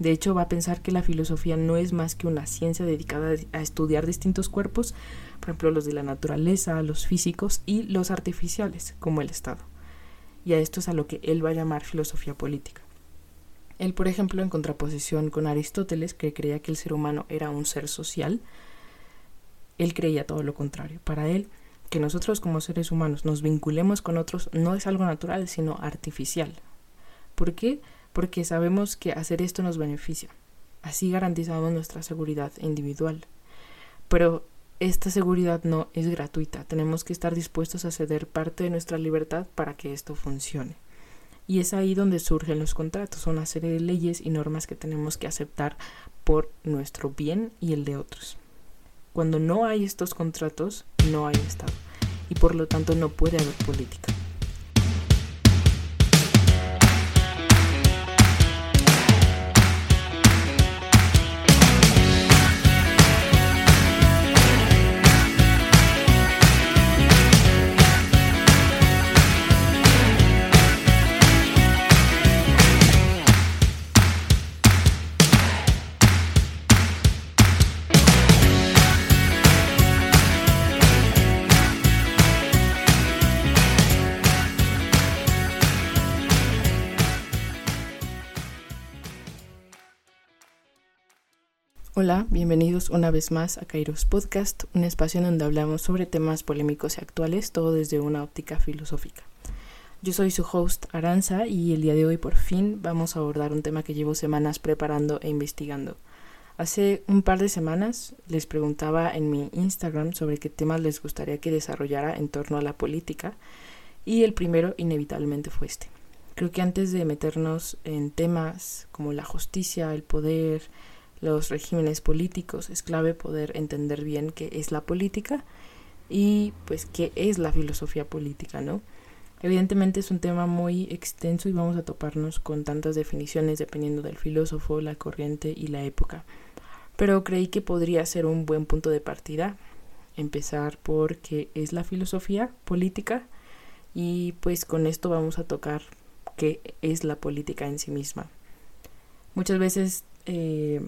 De hecho, va a pensar que la filosofía no es más que una ciencia dedicada a estudiar distintos cuerpos, por ejemplo los de la naturaleza, los físicos y los artificiales, como el Estado. Y a esto es a lo que él va a llamar filosofía política. Él, por ejemplo, en contraposición con Aristóteles, que creía que el ser humano era un ser social, él creía todo lo contrario. Para él, que nosotros como seres humanos nos vinculemos con otros no es algo natural, sino artificial. ¿Por qué? Porque sabemos que hacer esto nos beneficia. Así garantizamos nuestra seguridad individual. Pero esta seguridad no es gratuita. Tenemos que estar dispuestos a ceder parte de nuestra libertad para que esto funcione. Y es ahí donde surgen los contratos, una serie de leyes y normas que tenemos que aceptar por nuestro bien y el de otros. Cuando no hay estos contratos, no hay Estado. Y por lo tanto no puede haber política. Bienvenidos una vez más a Kairos Podcast, un espacio en donde hablamos sobre temas polémicos y actuales, todo desde una óptica filosófica. Yo soy su host Aranza y el día de hoy por fin vamos a abordar un tema que llevo semanas preparando e investigando. Hace un par de semanas les preguntaba en mi Instagram sobre qué temas les gustaría que desarrollara en torno a la política y el primero inevitablemente fue este. Creo que antes de meternos en temas como la justicia, el poder, los regímenes políticos, es clave poder entender bien qué es la política y pues qué es la filosofía política, ¿no? Evidentemente es un tema muy extenso y vamos a toparnos con tantas definiciones dependiendo del filósofo, la corriente y la época. Pero creí que podría ser un buen punto de partida empezar por qué es la filosofía política y pues con esto vamos a tocar qué es la política en sí misma. Muchas veces eh,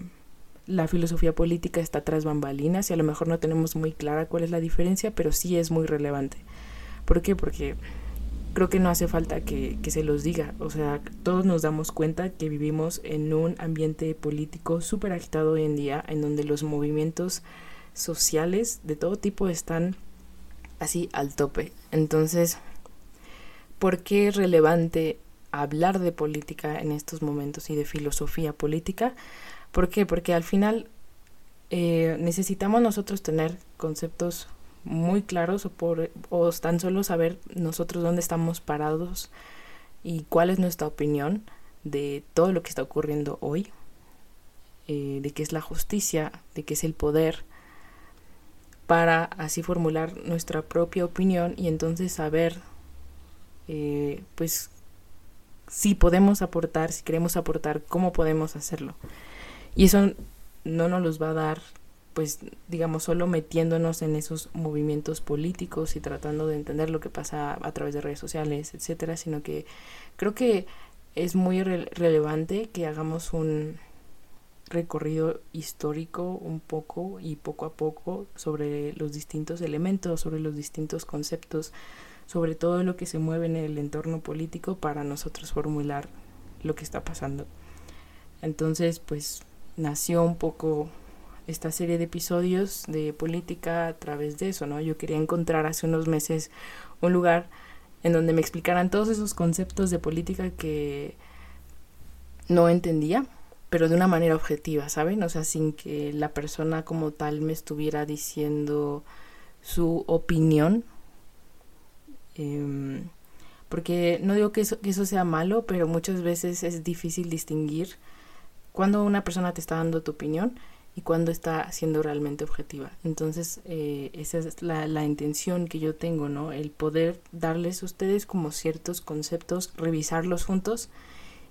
la filosofía política está tras bambalinas y a lo mejor no tenemos muy clara cuál es la diferencia, pero sí es muy relevante. ¿Por qué? Porque creo que no hace falta que, que se los diga. O sea, todos nos damos cuenta que vivimos en un ambiente político súper agitado hoy en día, en donde los movimientos sociales de todo tipo están así al tope. Entonces, ¿por qué es relevante hablar de política en estos momentos y de filosofía política? ¿Por qué? Porque al final eh, necesitamos nosotros tener conceptos muy claros o, tan solo saber nosotros dónde estamos parados y cuál es nuestra opinión de todo lo que está ocurriendo hoy, eh, de qué es la justicia, de qué es el poder, para así formular nuestra propia opinión y entonces saber, eh, pues, si podemos aportar, si queremos aportar, cómo podemos hacerlo. Y eso no nos los va a dar, pues, digamos, solo metiéndonos en esos movimientos políticos y tratando de entender lo que pasa a través de redes sociales, etcétera, sino que creo que es muy relevante que hagamos un recorrido histórico un poco y poco a poco sobre los distintos elementos, sobre los distintos conceptos, sobre todo lo que se mueve en el entorno político para nosotros formular lo que está pasando. Entonces, pues nació un poco esta serie de episodios de política a través de eso, ¿no? Yo quería encontrar hace unos meses un lugar en donde me explicaran todos esos conceptos de política que no entendía, pero de una manera objetiva, ¿saben? O sea, sin que la persona como tal me estuviera diciendo su opinión. Em, porque no digo que eso, que eso sea malo, pero muchas veces es difícil distinguir cuando una persona te está dando tu opinión y cuando está siendo realmente objetiva. Entonces, eh, esa es la, la, intención que yo tengo, ¿no? El poder darles a ustedes como ciertos conceptos, revisarlos juntos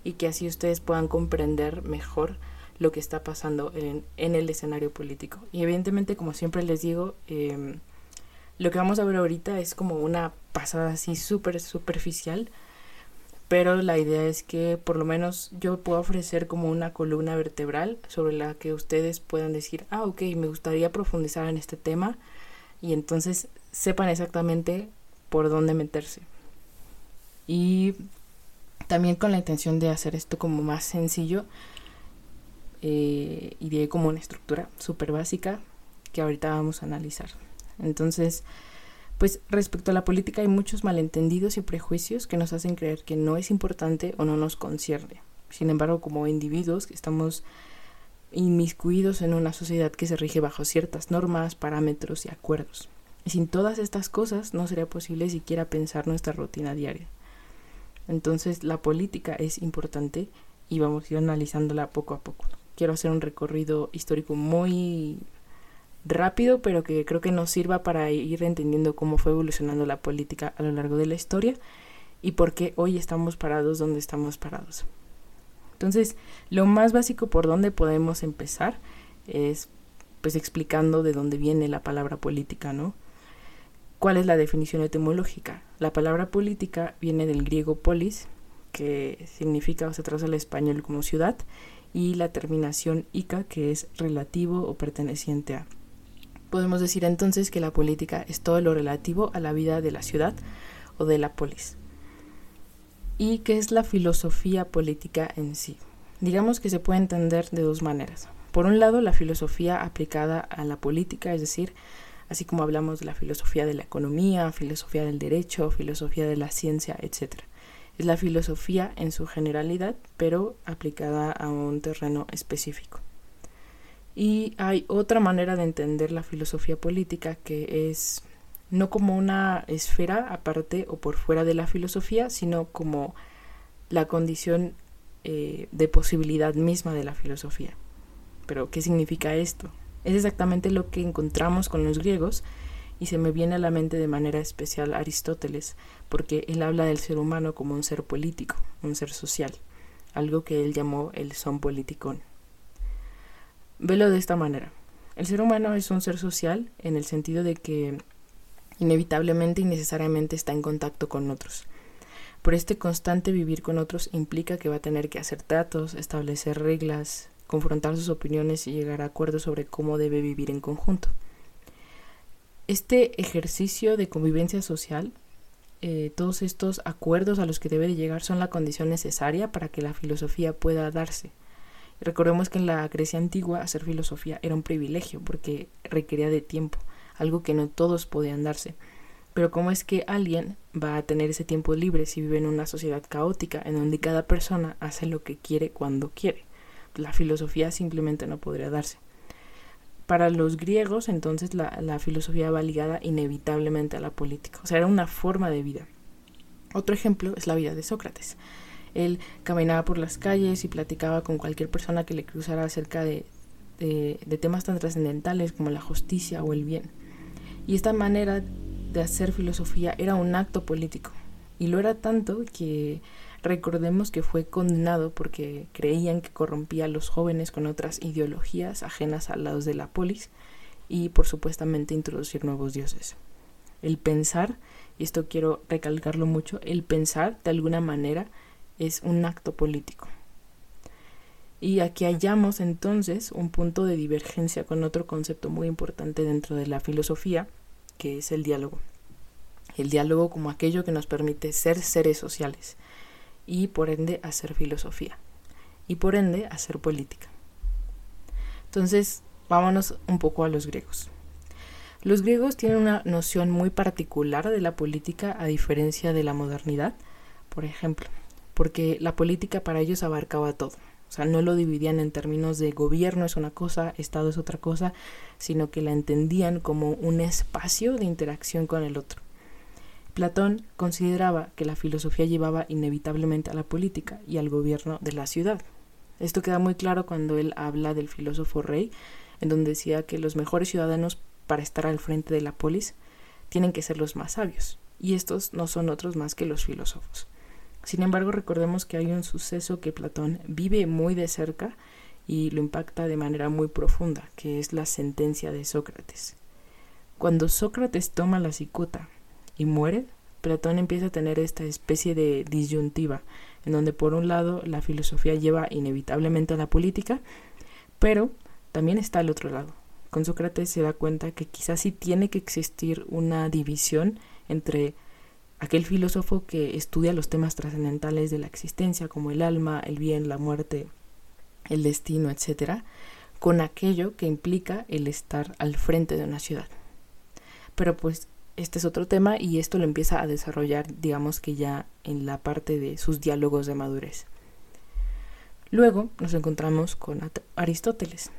y que así ustedes puedan comprender mejor lo que está pasando en, en el escenario político. Y evidentemente, como siempre les digo, eh, lo que vamos a ver ahorita es como una pasada así súper superficial pero la idea es que por lo menos yo puedo ofrecer como una columna vertebral sobre la que ustedes puedan decir, ah, ok, me gustaría profundizar en este tema y entonces sepan exactamente por dónde meterse. Y también con la intención de hacer esto como más sencillo, eh, iré como una estructura súper básica que ahorita vamos a analizar. Entonces, pues respecto a la política hay muchos malentendidos y prejuicios que nos hacen creer que no es importante o no nos concierne. Sin embargo, como individuos estamos inmiscuidos en una sociedad que se rige bajo ciertas normas, parámetros y acuerdos. Sin todas estas cosas no sería posible siquiera pensar nuestra rutina diaria. Entonces la política es importante y vamos a ir analizándola poco a poco. Quiero hacer un recorrido histórico muy rápido, pero que creo que nos sirva para ir entendiendo cómo fue evolucionando la política a lo largo de la historia y por qué hoy estamos parados donde estamos parados. Entonces, lo más básico por donde podemos empezar es pues explicando de dónde viene la palabra política, ¿no? ¿Cuál es la definición etimológica? La palabra política viene del griego polis, que significa o se traduce al español como ciudad, y la terminación ica, que es relativo o perteneciente a. Podemos decir entonces que la política es todo lo relativo a la vida de la ciudad o de la polis. ¿Y qué es la filosofía política en sí? Digamos que se puede entender de dos maneras. Por un lado, la filosofía aplicada a la política, es decir, así como hablamos de la filosofía de la economía, filosofía del derecho, filosofía de la ciencia, etc. Es la filosofía en su generalidad, pero aplicada a un terreno específico. Y hay otra manera de entender la filosofía política que es no como una esfera aparte o por fuera de la filosofía, sino como la condición eh, de posibilidad misma de la filosofía. Pero, ¿qué significa esto? Es exactamente lo que encontramos con los griegos y se me viene a la mente de manera especial Aristóteles, porque él habla del ser humano como un ser político, un ser social, algo que él llamó el son politikon. Velo de esta manera. El ser humano es un ser social en el sentido de que inevitablemente y necesariamente está en contacto con otros. Por este constante vivir con otros implica que va a tener que hacer tratos, establecer reglas, confrontar sus opiniones y llegar a acuerdos sobre cómo debe vivir en conjunto. Este ejercicio de convivencia social, eh, todos estos acuerdos a los que debe de llegar son la condición necesaria para que la filosofía pueda darse. Recordemos que en la Grecia antigua hacer filosofía era un privilegio porque requería de tiempo, algo que no todos podían darse. Pero ¿cómo es que alguien va a tener ese tiempo libre si vive en una sociedad caótica en donde cada persona hace lo que quiere cuando quiere? La filosofía simplemente no podría darse. Para los griegos entonces la, la filosofía va ligada inevitablemente a la política, o sea, era una forma de vida. Otro ejemplo es la vida de Sócrates. Él caminaba por las calles y platicaba con cualquier persona que le cruzara acerca de, temas tan trascendentales como la justicia o el bien. Y esta manera de hacer filosofía era un acto político. Y lo era tanto que recordemos que fue condenado porque creían que corrompía a los jóvenes con otras ideologías ajenas a los de la polis y por supuestamente introducir nuevos dioses. El pensar, y esto quiero recalcarlo mucho, el pensar de alguna manera es un acto político. Y aquí hallamos entonces un punto de divergencia con otro concepto muy importante dentro de la filosofía, que es el diálogo. El diálogo como aquello que nos permite ser seres sociales y por ende hacer filosofía y por ende hacer política. Entonces, vámonos un poco a los griegos. Los griegos tienen una noción muy particular de la política a diferencia de la modernidad. Por ejemplo, porque la política para ellos abarcaba todo. O sea, no lo dividían en términos de gobierno es una cosa, Estado es otra cosa, sino que la entendían como un espacio de interacción con el otro. Platón consideraba que la filosofía llevaba inevitablemente a la política y al gobierno de la ciudad. Esto queda muy claro cuando él habla del filósofo rey, en donde decía que los mejores ciudadanos para estar al frente de la polis tienen que ser los más sabios, y estos no son otros más que los filósofos. Sin embargo, recordemos que hay un suceso que Platón vive muy de cerca y lo impacta de manera muy profunda, que es la sentencia de Sócrates. Cuando Sócrates toma la cicuta y muere, Platón empieza a tener esta especie de disyuntiva, en donde por un lado la filosofía lleva inevitablemente a la política, pero también está al otro lado. Con Sócrates se da cuenta que quizás sí tiene que existir una división entre aquel filósofo que estudia los temas trascendentales de la existencia, como el alma, el bien, la muerte, el destino, etc., con aquello que implica el estar al frente de una ciudad. Pero pues este es otro tema y esto lo empieza a desarrollar, digamos que ya en la parte de sus diálogos de madurez. Luego nos encontramos con Aristóteles,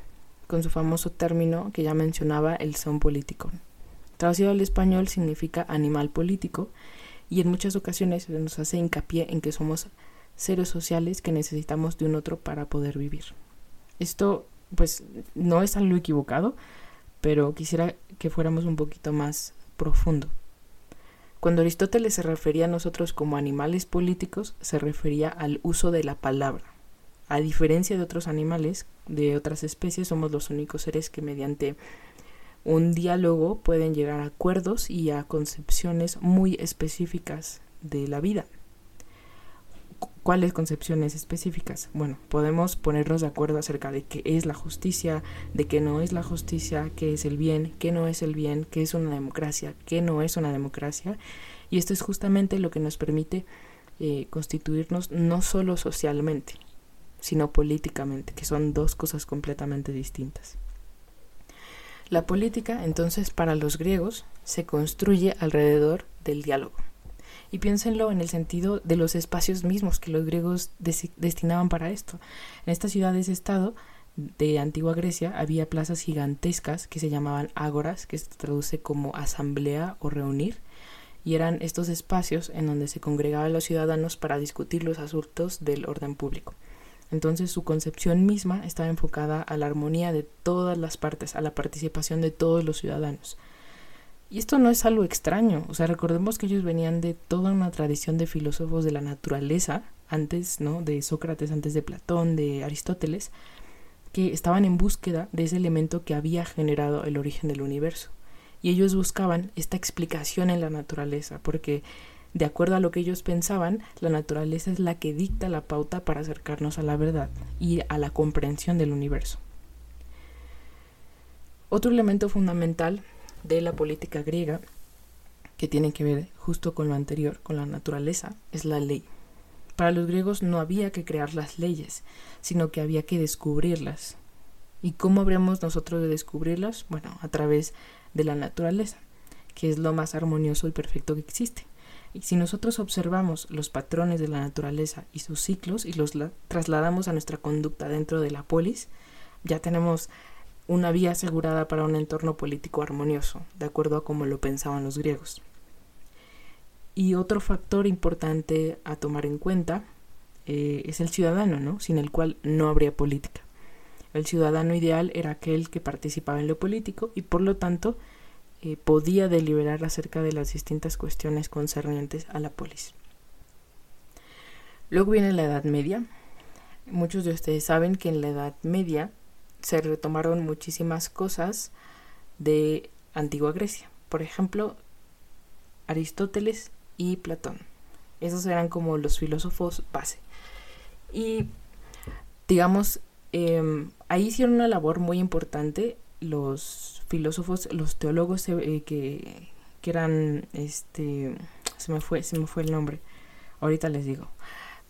con su famoso término que ya mencionaba, el son político. Traducido al español significa animal político y en muchas ocasiones nos hace hincapié en que somos seres sociales que necesitamos de un otro para poder vivir. Esto pues no es algo equivocado, pero quisiera que fuéramos un poquito más profundo. Cuando Aristóteles se refería a nosotros como animales políticos, se refería al uso de la palabra. A diferencia de otros animales, de otras especies, somos los únicos seres que mediante un diálogo pueden llegar a acuerdos y a concepciones muy específicas de la vida. ¿Cuáles concepciones específicas? Bueno, podemos ponernos de acuerdo acerca de qué es la justicia, de qué no es la justicia, qué es el bien, qué no es el bien, qué es una democracia, qué no es una democracia. Y esto es justamente lo que nos permite eh, constituirnos no solo socialmente, sino políticamente, que son dos cosas completamente distintas. La política, entonces, para los griegos, se construye alrededor del diálogo. Y piénsenlo en el sentido de los espacios mismos que los griegos destinaban para esto. En estas ciudades-estado de antigua Grecia había plazas gigantescas que se llamaban ágoras, que se traduce como asamblea o reunir, y eran estos espacios en donde se congregaban los ciudadanos para discutir los asuntos del orden público. Entonces su concepción misma estaba enfocada a la armonía de todas las partes, a la participación de todos los ciudadanos. Y esto no es algo extraño, o sea, recordemos que ellos venían de toda una tradición de filósofos de la naturaleza, antes, ¿no? De Sócrates, antes de Platón, de Aristóteles, que estaban en búsqueda de ese elemento que había generado el origen del universo. Y ellos buscaban esta explicación en la naturaleza, porque de acuerdo a lo que ellos pensaban, la naturaleza es la que dicta la pauta para acercarnos a la verdad y a la comprensión del universo. Otro elemento fundamental de la política griega, que tiene que ver justo con lo anterior, con la naturaleza, es la ley. Para los griegos no había que crear las leyes, sino que había que descubrirlas. ¿Y cómo habríamos nosotros de descubrirlas? Bueno, a través de la naturaleza, que es lo más armonioso y perfecto que existe. Y si nosotros observamos los patrones de la naturaleza y sus ciclos y los trasladamos a nuestra conducta dentro de la polis, ya tenemos una vía asegurada para un entorno político armonioso, de acuerdo a como lo pensaban los griegos. Y otro factor importante a tomar en cuenta eh, es el ciudadano, ¿no? sin el cual no habría política. El ciudadano ideal era aquel que participaba en lo político y por lo tanto eh, podía deliberar acerca de las distintas cuestiones concernientes a la polis. Luego viene la Edad Media. Muchos de ustedes saben que en la Edad Media se retomaron muchísimas cosas de antigua Grecia. Por ejemplo, Aristóteles y Platón. Esos eran como los filósofos base. Y digamos, em, ahí hicieron una labor muy importante los filósofos, los teólogos eh, que, que, eran, este, se me fue, se me fue el nombre. Ahorita les digo.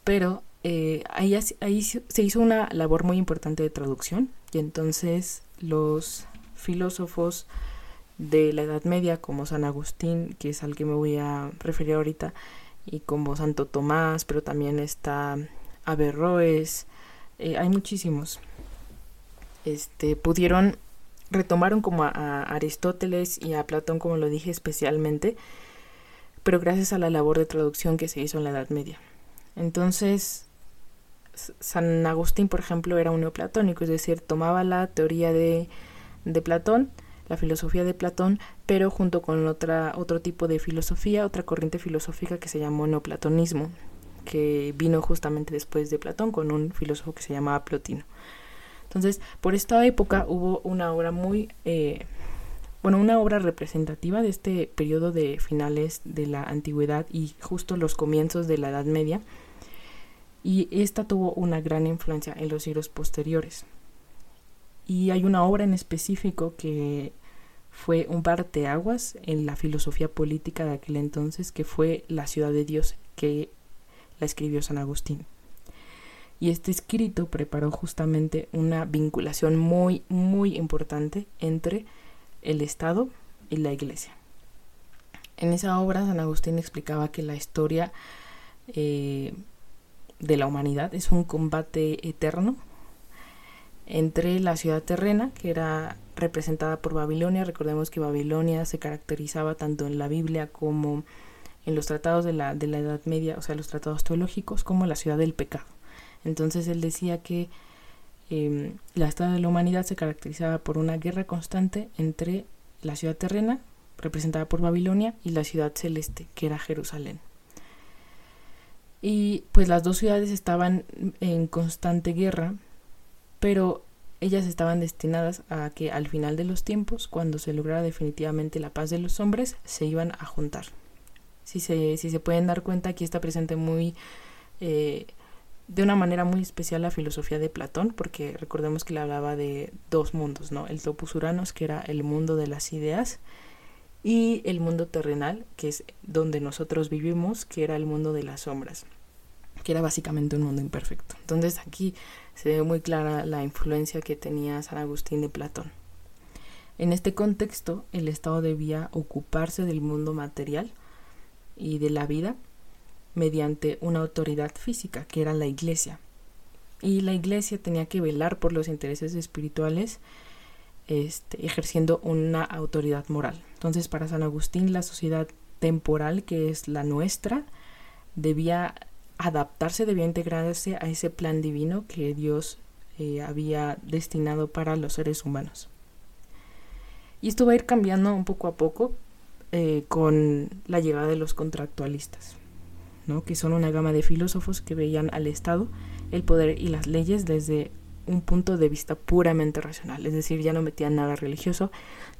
Pero eh, ahí, ahí se hizo una labor muy importante de traducción y entonces los filósofos de la Edad Media como San Agustín, que es al que me voy a referir ahorita, y como Santo Tomás, pero también está Averroes, eh, hay muchísimos, este, pudieron, retomaron como a Aristóteles y a Platón, como lo dije especialmente, pero gracias a la labor de traducción que se hizo en la Edad Media. Entonces, San Agustín, por ejemplo, era un neoplatónico, es decir, tomaba la teoría de, de Platón, la filosofía de Platón, pero junto con otra, otro tipo de filosofía, otra corriente filosófica que se llamó neoplatonismo, que vino justamente después de Platón con un filósofo que se llamaba Plotino. Entonces, por esta época hubo una obra muy, eh, bueno, una obra representativa de este periodo de finales de la antigüedad y justo los comienzos de la Edad Media. Y esta tuvo una gran influencia en los siglos posteriores. Y hay una obra en específico que fue un parteaguas en la filosofía política de aquel entonces, que fue La ciudad de Dios, que la escribió San Agustín. Y este escrito preparó justamente una vinculación muy, muy importante entre el Estado y la Iglesia. En esa obra San Agustín explicaba que la historia eh, de la humanidad es un combate eterno entre la ciudad terrena, que era representada por Babilonia. Recordemos que Babilonia se caracterizaba tanto en la Biblia como en los tratados de la, de la Edad Media, o sea, los tratados teológicos, como la ciudad del pecado. Entonces él decía que eh, la historia de la humanidad se caracterizaba por una guerra constante entre la ciudad terrena, representada por Babilonia, y la ciudad celeste, que era Jerusalén. Y pues las dos ciudades estaban en constante guerra, pero ellas estaban destinadas a que al final de los tiempos, cuando se lograra definitivamente la paz de los hombres, se iban a juntar. Si se, si se pueden dar cuenta, aquí está presente muy eh, de una manera muy especial la filosofía de Platón, porque recordemos que le hablaba de dos mundos, ¿no? El topus uranos, que era el mundo de las ideas, y el mundo terrenal, que es donde nosotros vivimos, que era el mundo de las sombras, que era básicamente un mundo imperfecto. Entonces aquí se ve muy clara la influencia que tenía San Agustín de Platón. En este contexto, el Estado debía ocuparse del mundo material y de la vida mediante una autoridad física, que era la iglesia. Y la iglesia tenía que velar por los intereses espirituales, este, ejerciendo una autoridad moral. Entonces, para San Agustín, la sociedad temporal, que es la nuestra, debía adaptarse, debía integrarse a ese plan divino que Dios eh, había destinado para los seres humanos. Y esto va a ir cambiando un poco a poco eh, con la llegada de los contractualistas que son una gama de filósofos que veían al Estado, el poder y las leyes desde un punto de vista puramente racional, es decir, ya no metían nada religioso,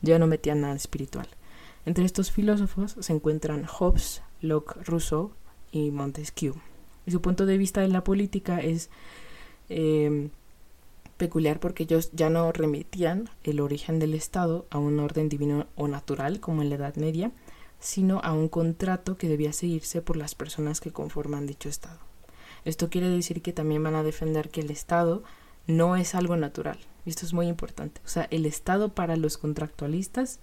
ya no metían nada espiritual. Entre estos filósofos se encuentran Hobbes, Locke, Rousseau y Montesquieu. Y su punto de vista de la política es em, peculiar porque ellos ya no remitían el origen del Estado a un orden divino o natural como en la Edad Media, sino a un contrato que debía seguirse por las personas que conforman dicho Estado. Esto quiere decir que también van a defender que el Estado no es algo natural. Esto es muy importante. O sea, el Estado para los contractualistas,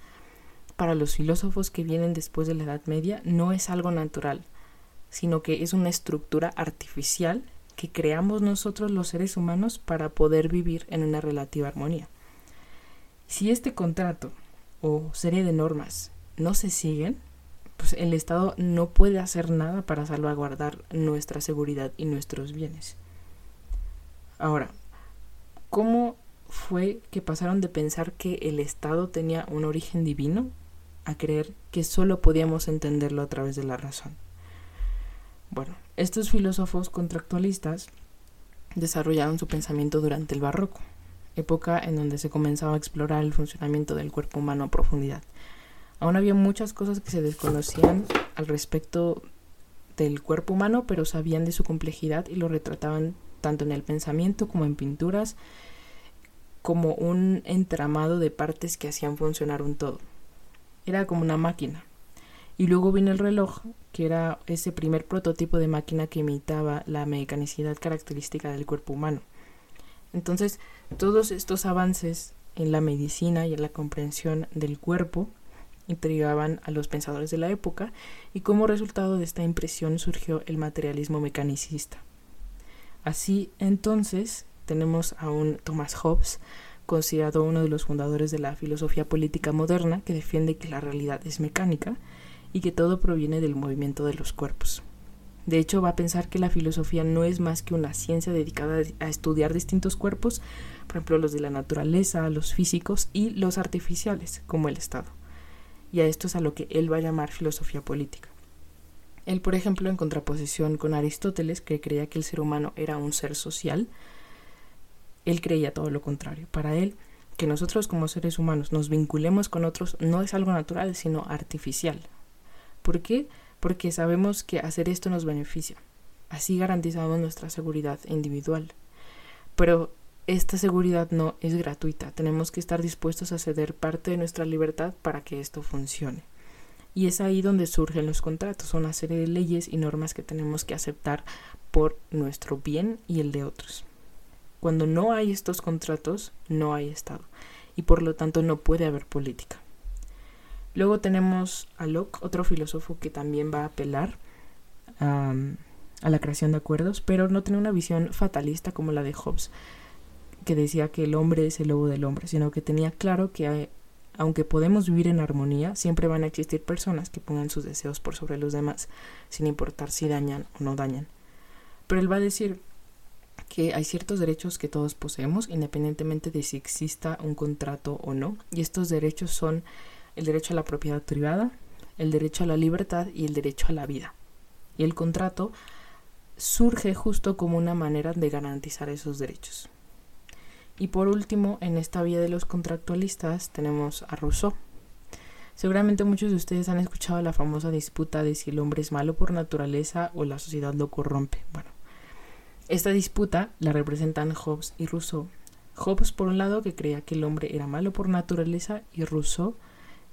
para los filósofos que vienen después de la Edad Media, no es algo natural, sino que es una estructura artificial que creamos nosotros los seres humanos para poder vivir en una relativa armonía. Si este contrato o serie de normas no se siguen, pues el Estado no puede hacer nada para salvaguardar nuestra seguridad y nuestros bienes. Ahora, ¿cómo fue que pasaron de pensar que el Estado tenía un origen divino a creer que solo podíamos entenderlo a través de la razón? Bueno, estos filósofos contractualistas desarrollaron su pensamiento durante el barroco, época en donde se comenzaba a explorar el funcionamiento del cuerpo humano a profundidad Aún había muchas cosas que se desconocían al respecto del cuerpo humano, pero sabían de su complejidad y lo retrataban tanto en el pensamiento como en pinturas, como un entramado de partes que hacían funcionar un todo. Era como una máquina. Y luego vino el reloj, que era ese primer prototipo de máquina que imitaba la mecanicidad característica del cuerpo humano. Entonces, todos estos avances en la medicina y en la comprensión del cuerpo intrigaban a los pensadores de la época y como resultado de esta impresión surgió el materialismo mecanicista. Así entonces tenemos a un Thomas Hobbes, considerado uno de los fundadores de la filosofía política moderna, que defiende que la realidad es mecánica y que todo proviene del movimiento de los cuerpos. De hecho, va a pensar que la filosofía no es más que una ciencia dedicada a estudiar distintos cuerpos, por ejemplo los de la naturaleza, los físicos y los artificiales, como el Estado y a esto es a lo que él va a llamar filosofía política. Él, por ejemplo, en contraposición con Aristóteles, que creía que el ser humano era un ser social, él creía todo lo contrario. Para él, que nosotros como seres humanos nos vinculemos con otros no es algo natural, sino artificial. ¿Por qué? Porque sabemos que hacer esto nos beneficia. Así garantizamos nuestra seguridad individual. Pero esta seguridad no es gratuita. Tenemos que estar dispuestos a ceder parte de nuestra libertad para que esto funcione. Y es ahí donde surgen los contratos, una serie de leyes y normas que tenemos que aceptar por nuestro bien y el de otros. Cuando no hay estos contratos, no hay Estado y por lo tanto no puede haber política. Luego tenemos a Locke, otro filósofo que también va a apelar a, la creación de acuerdos, pero no tiene una visión fatalista como la de Hobbes, que decía que el hombre es el lobo del hombre, sino que tenía claro que aunque podemos vivir en armonía, siempre van a existir personas que pongan sus deseos por sobre los demás, sin importar si dañan o no dañan. Pero él va a decir que hay ciertos derechos que todos poseemos, independientemente de si exista un contrato o no, y estos derechos son el derecho a la propiedad privada, el derecho a la libertad y el derecho a la vida. Y el contrato surge justo como una manera de garantizar esos derechos. Y por último, en esta vía de los contractualistas tenemos a Rousseau. Seguramente muchos de ustedes han escuchado la famosa disputa de si el hombre es malo por naturaleza o la sociedad lo corrompe. Bueno, esta disputa la representan Hobbes y Rousseau. Hobbes por un lado que creía que el hombre era malo por naturaleza y Rousseau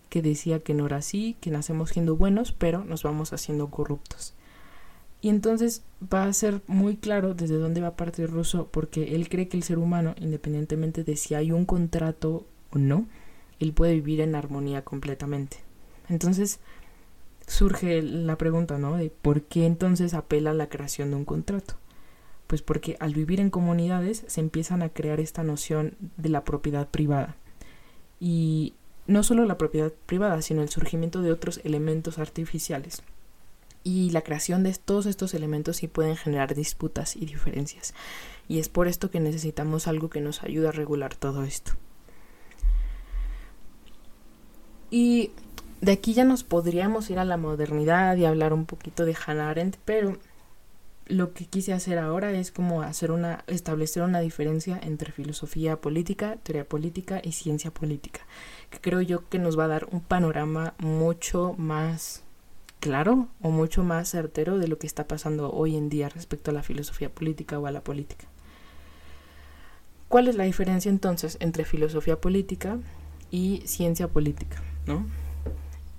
que decía que no era así, que nacemos siendo buenos pero nos vamos haciendo corruptos. Y entonces va a ser muy claro desde dónde va a partir Rousseau, porque él cree que el ser humano, independientemente de si hay un contrato o no, él puede vivir en armonía completamente. Entonces surge la pregunta, ¿no? De por qué entonces apela a la creación de un contrato. Pues porque al vivir en comunidades se empiezan a crear esta noción de la propiedad privada. Y no solo la propiedad privada, sino el surgimiento de otros elementos artificiales y la creación de todos estos elementos sí pueden generar disputas y diferencias. Y es por esto que necesitamos algo que nos ayude a regular todo esto. Y de aquí ya nos podríamos ir a la modernidad y hablar un poquito de Hannah Arendt, pero lo que quise hacer ahora es como hacer una establecer una diferencia entre filosofía política, teoría política y ciencia política, que creo yo que nos va a dar un panorama mucho más claro o mucho más certero de lo que está pasando hoy en día respecto a la filosofía política o a la política. ¿Cuál es la diferencia entonces entre filosofía política y ciencia política, ¿no?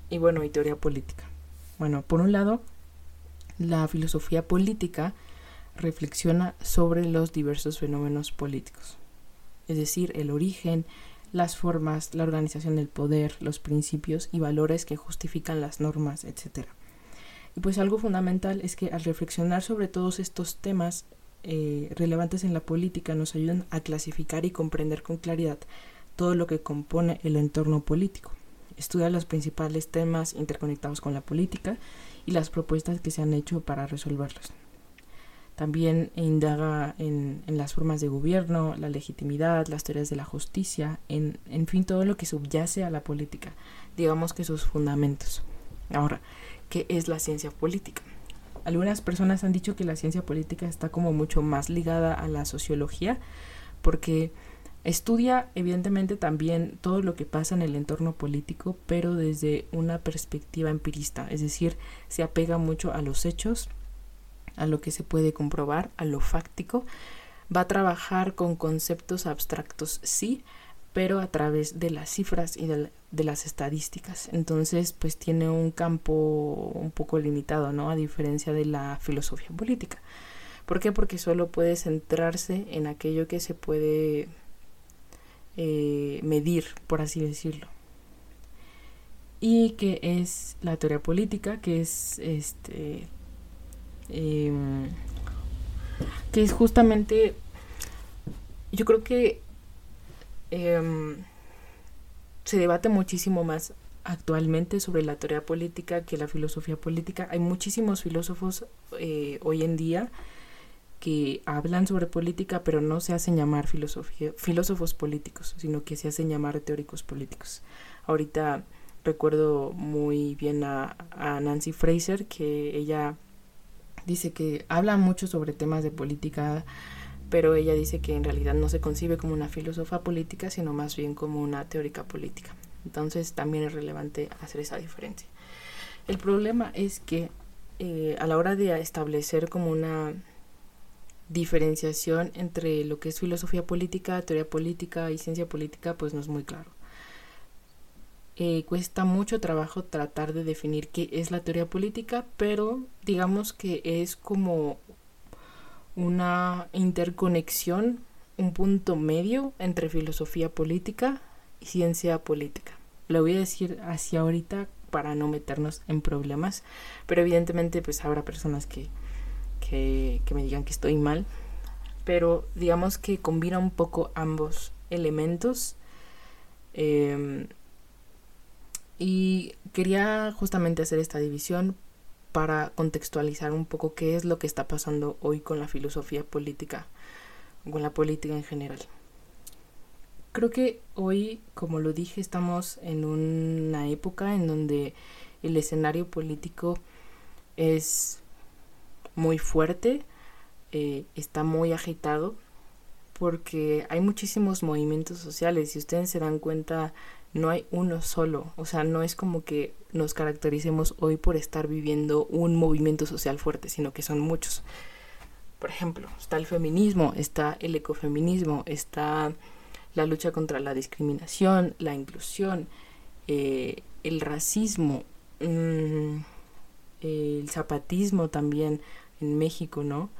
Y bueno, y teoría política. Bueno, por un lado, la filosofía política reflexiona sobre los diversos fenómenos políticos, es decir, el origen, las formas, la organización del poder, los principios y valores que justifican las normas, etc. Y pues algo fundamental es que al reflexionar sobre todos estos temas eh, relevantes en la política nos ayudan a clasificar y comprender con claridad todo lo que compone el entorno político. Estudia los principales temas interconectados con la política y las propuestas que se han hecho para resolverlos. También indaga en, las formas de gobierno, la legitimidad, las teorías de la justicia, en, en fin, todo lo que subyace a la política, digamos que sus fundamentos. Ahora, ¿qué es la ciencia política? Algunas personas han dicho que la ciencia política está como mucho más ligada a la sociología porque estudia evidentemente también todo lo que pasa en el entorno político, pero desde una perspectiva empirista, es decir, se apega mucho a los hechos, a lo que se puede comprobar, a lo fáctico. Va a trabajar con conceptos abstractos, sí, pero a través de las cifras y de, las estadísticas. Entonces, pues tiene un campo un poco limitado, ¿no? A diferencia de la filosofía política. ¿Por qué? Porque solo puede centrarse en aquello que se puede eh, medir, por así decirlo. Y que es la teoría política, que es este Em, que es justamente, yo creo que em, se debate muchísimo más actualmente sobre la teoría política que la filosofía política. Hay muchísimos filósofos eh, hoy en día que hablan sobre política, pero no se hacen llamar filosofía, filósofos políticos, sino que se hacen llamar teóricos políticos. Ahorita recuerdo muy bien a Nancy Fraser, que ella dice que habla mucho sobre temas de política pero ella dice que en realidad no se concibe como una filósofa política, sino más bien como una teórica política. Entonces también es relevante hacer esa diferencia. El problema es que eh, a la hora de establecer como una diferenciación entre lo que es filosofía política, teoría política y ciencia política, pues no es muy claro. Eh, cuesta mucho trabajo tratar de definir qué es la teoría política, pero digamos que es como una interconexión, un punto medio entre filosofía política y ciencia política. Lo voy a decir así ahorita para no meternos en problemas, pero evidentemente pues habrá personas que, que, me digan que estoy mal, pero digamos que combina un poco ambos elementos. Em, y quería justamente hacer esta división para contextualizar un poco qué es lo que está pasando hoy con la filosofía política, con la política en general. Creo que hoy, como lo dije, estamos en una época en donde el escenario político es muy fuerte, eh, está muy agitado, porque hay muchísimos movimientos sociales. Si ustedes se dan cuenta, no hay uno solo. O sea, no es como que nos caractericemos hoy por estar viviendo un movimiento social fuerte, sino que son muchos. Por ejemplo, está el feminismo, está el ecofeminismo, está la lucha contra la discriminación, la inclusión, eh, el racismo, mm, el zapatismo también en México, ¿no?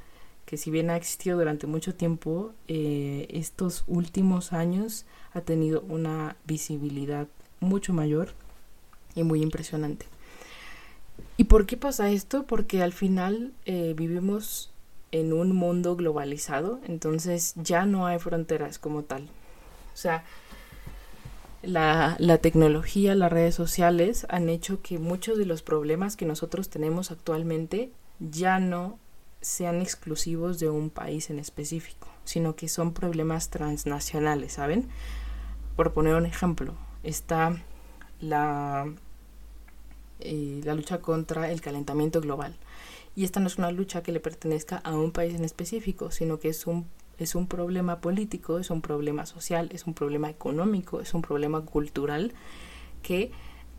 Que si bien ha existido durante mucho tiempo, eh, estos últimos años ha tenido una visibilidad mucho mayor y muy impresionante. ¿Y por qué pasa esto? Porque al final eh, vivimos en un mundo globalizado, entonces ya no hay fronteras como tal. O sea, la, la, tecnología, las redes sociales han hecho que muchos de los problemas que nosotros tenemos actualmente ya no sean exclusivos de un país en específico, sino que son problemas transnacionales, ¿saben? Por poner un ejemplo, está la, eh, la lucha contra el calentamiento global. Y esta no es una lucha que le pertenezca a un país en específico, sino que es un, es un problema político, es un problema social, es un problema económico, es un problema cultural que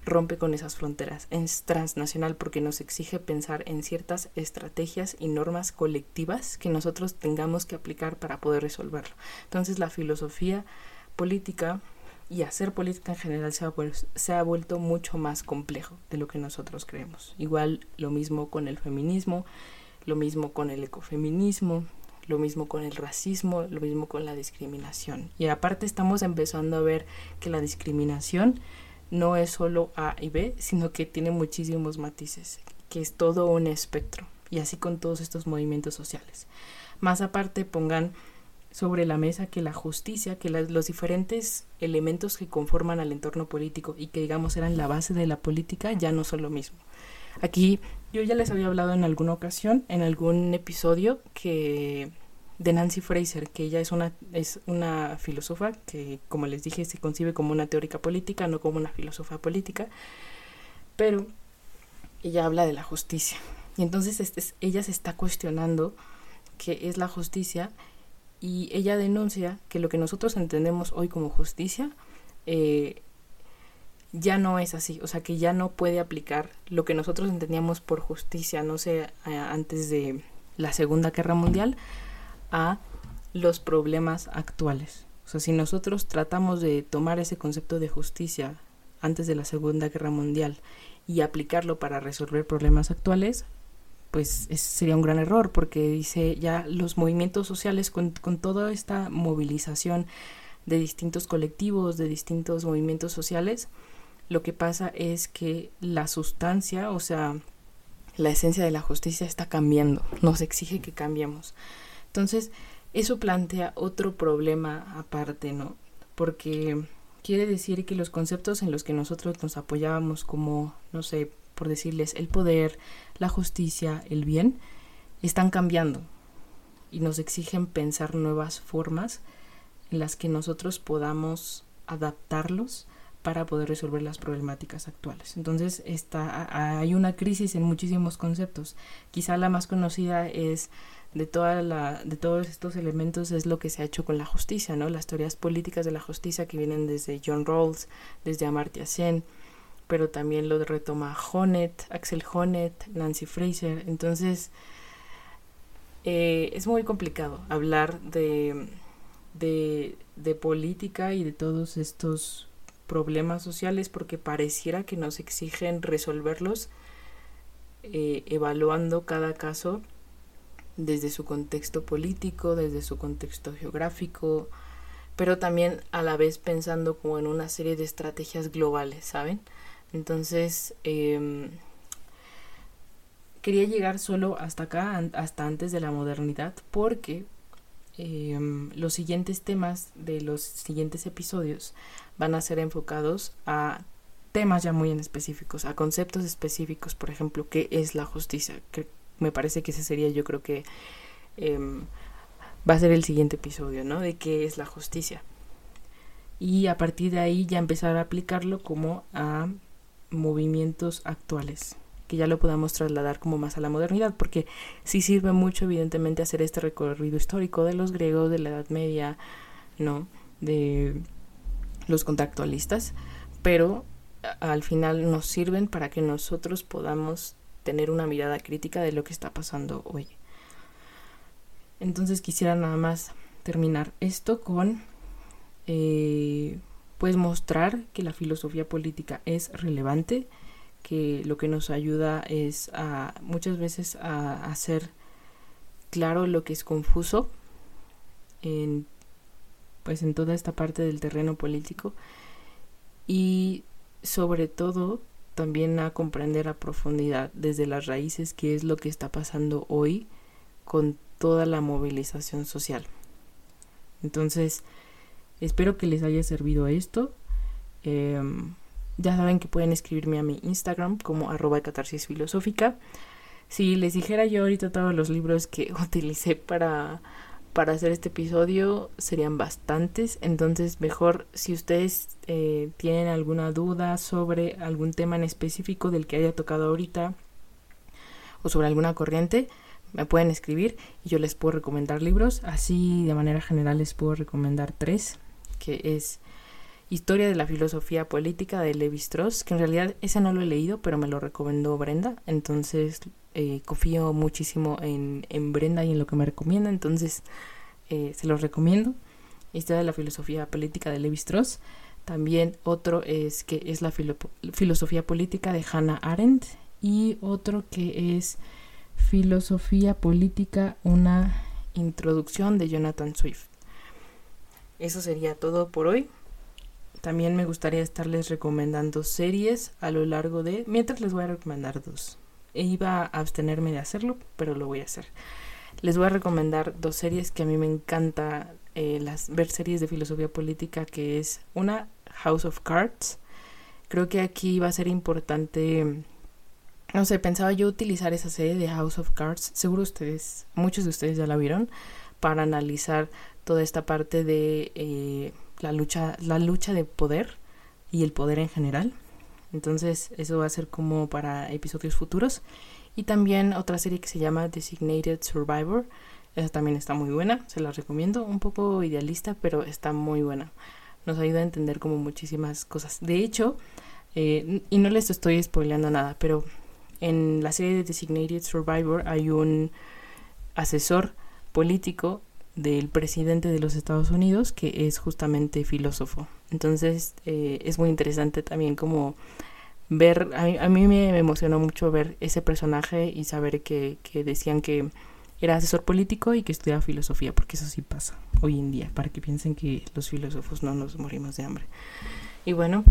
rompe con esas fronteras. Es transnacional porque nos exige pensar en ciertas estrategias y normas colectivas que nosotros tengamos que aplicar para poder resolverlo. Entonces la filosofía política y hacer política en general se ha, se ha, vuelto mucho más complejo de lo que nosotros creemos. Igual lo mismo con el feminismo, lo mismo con el ecofeminismo, lo mismo con el racismo, lo mismo con la discriminación. Y aparte estamos empezando a ver que la discriminación no es solo A y B, sino que tiene muchísimos matices, que es todo un espectro. Y así con todos estos movimientos sociales. Más aparte pongan sobre la mesa que la justicia, que los diferentes elementos que conforman al entorno político y que digamos eran la base de la política ya no son lo mismo. Aquí yo ya les había hablado en alguna ocasión, en algún episodio, que de Nancy Fraser, que ella es una, es una filósofa que, como les dije, se concibe como una teórica política, no como una filósofa política, pero ella habla de la justicia. Y entonces este, ella se está cuestionando qué es la justicia y ella denuncia que lo que nosotros entendemos hoy como justicia eh, ya no es así, o sea que ya no puede aplicar lo que nosotros entendíamos por justicia, no sé, antes de la Segunda Guerra Mundial, a los problemas actuales. O sea, si nosotros tratamos de tomar ese concepto de justicia antes de la Segunda Guerra Mundial y aplicarlo para resolver problemas actuales, pues sería un gran error porque dice ya los movimientos sociales con, con toda esta movilización de distintos colectivos, de distintos movimientos sociales, lo que pasa es que la sustancia, o sea, la esencia de la justicia está cambiando, nos exige que cambiemos. Entonces, eso plantea otro problema aparte, ¿no? Porque quiere decir que los conceptos en los que nosotros nos apoyábamos como, no sé, por decirles, el poder, la justicia, el bien, están cambiando y nos exigen pensar nuevas formas en las que nosotros podamos adaptarlos para poder resolver las problemáticas actuales. Entonces está, hay una crisis en muchísimos conceptos. Quizá la más conocida es de, toda la, de todos estos elementos es lo que se ha hecho con la justicia, ¿no? Las teorías políticas de la justicia que vienen desde John Rawls, desde Amartya Sen, pero también lo retoma Honneth, Axel Honneth, Nancy Fraser. Entonces, eh, es muy complicado hablar de, de, de política y de todos estos problemas sociales porque pareciera que nos exigen resolverlos eh, evaluando cada caso desde su contexto político, desde su contexto geográfico, pero también a la vez pensando como en una serie de estrategias globales, ¿saben? Entonces, eh, quería llegar solo hasta acá, hasta antes de la modernidad, porque eh, los siguientes temas de los siguientes episodios van a ser enfocados a temas ya muy en específicos, a conceptos específicos, por ejemplo, qué es la justicia, que me parece que ese sería yo creo que em, va a ser el siguiente episodio, ¿no? De qué es la justicia. Y a partir de ahí ya empezar a aplicarlo como a movimientos actuales, que ya lo podamos trasladar como más a la modernidad, porque sí sirve mucho evidentemente hacer este recorrido histórico de los griegos, de la Edad Media, ¿no? De los contractualistas, pero al final nos sirven para que nosotros podamos tener una mirada crítica de lo que está pasando hoy. Entonces quisiera nada más terminar esto con eh, pues mostrar que la filosofía política es relevante, que lo que nos ayuda es a muchas veces a hacer claro lo que es confuso en pues en toda esta parte del terreno político y sobre todo también a comprender a profundidad desde las raíces qué es lo que está pasando hoy con toda la movilización social. Entonces, espero que les haya servido esto. Em, ya saben que pueden escribirme a mi Instagram como arroba catarsis filosófica. Si les dijera yo ahorita todos los libros que utilicé para para hacer este episodio serían bastantes, entonces mejor si ustedes eh, tienen alguna duda sobre algún tema en específico del que haya tocado ahorita o sobre alguna corriente, me pueden escribir y yo les puedo recomendar libros. Así de manera general les puedo recomendar tres, que es Historia de la Filosofía Política de Levi Strauss, que en realidad ese no lo he leído, pero me lo recomendó Brenda, entonces eh, confío muchísimo en, en, Brenda y en lo que me recomienda, entonces eh, se los recomiendo. Historia de la Filosofía Política de Levi Strauss. También otro es que es la filosofía política de Hannah Arendt y otro que es Filosofía Política, una introducción de Jonathan Swift. Eso sería todo por hoy. También me gustaría estarles recomendando series a lo largo de... Mientras les voy a recomendar dos. E iba a abstenerme de hacerlo, pero lo voy a hacer. Les voy a recomendar dos series que a mí me encanta eh, las, ver series de filosofía política, que es una House of Cards. Creo que aquí va a ser importante... No sé, pensaba yo utilizar esa serie de House of Cards. Seguro ustedes, muchos de ustedes ya la vieron, para analizar toda esta parte de... Eh, la lucha, la lucha de poder y el poder en general. Entonces eso va a ser como para episodios futuros. Y también otra serie que se llama Designated Survivor. Esa también está muy buena, se la recomiendo. Un poco idealista, pero está muy buena. Nos ayuda a entender como muchísimas cosas. De hecho, eh, y no les estoy spoileando nada, pero en la serie de Designated Survivor hay un asesor político del presidente de los Estados Unidos, que es justamente filósofo. Entonces eh, es muy interesante también como ver, a mí, me emocionó mucho ver ese personaje y saber que, que, decían que era asesor político y que estudiaba filosofía, porque eso sí pasa hoy en día, para que piensen que los filósofos no nos morimos de hambre. Y bueno,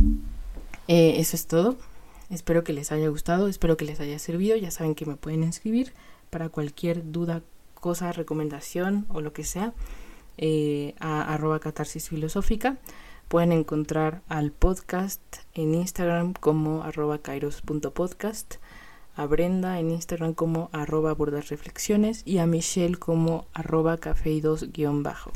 eh, eso es todo. Espero que les haya gustado, espero que les haya servido. Ya saben que me pueden escribir para cualquier duda, cosa, recomendación o lo que sea eh, a arroba catarsis filosófica. Pueden encontrar al podcast en Instagram como arroba kairos.podcast, a Brenda en Instagram como arroba reflexiones y a Michelle como arroba café 2 bajo.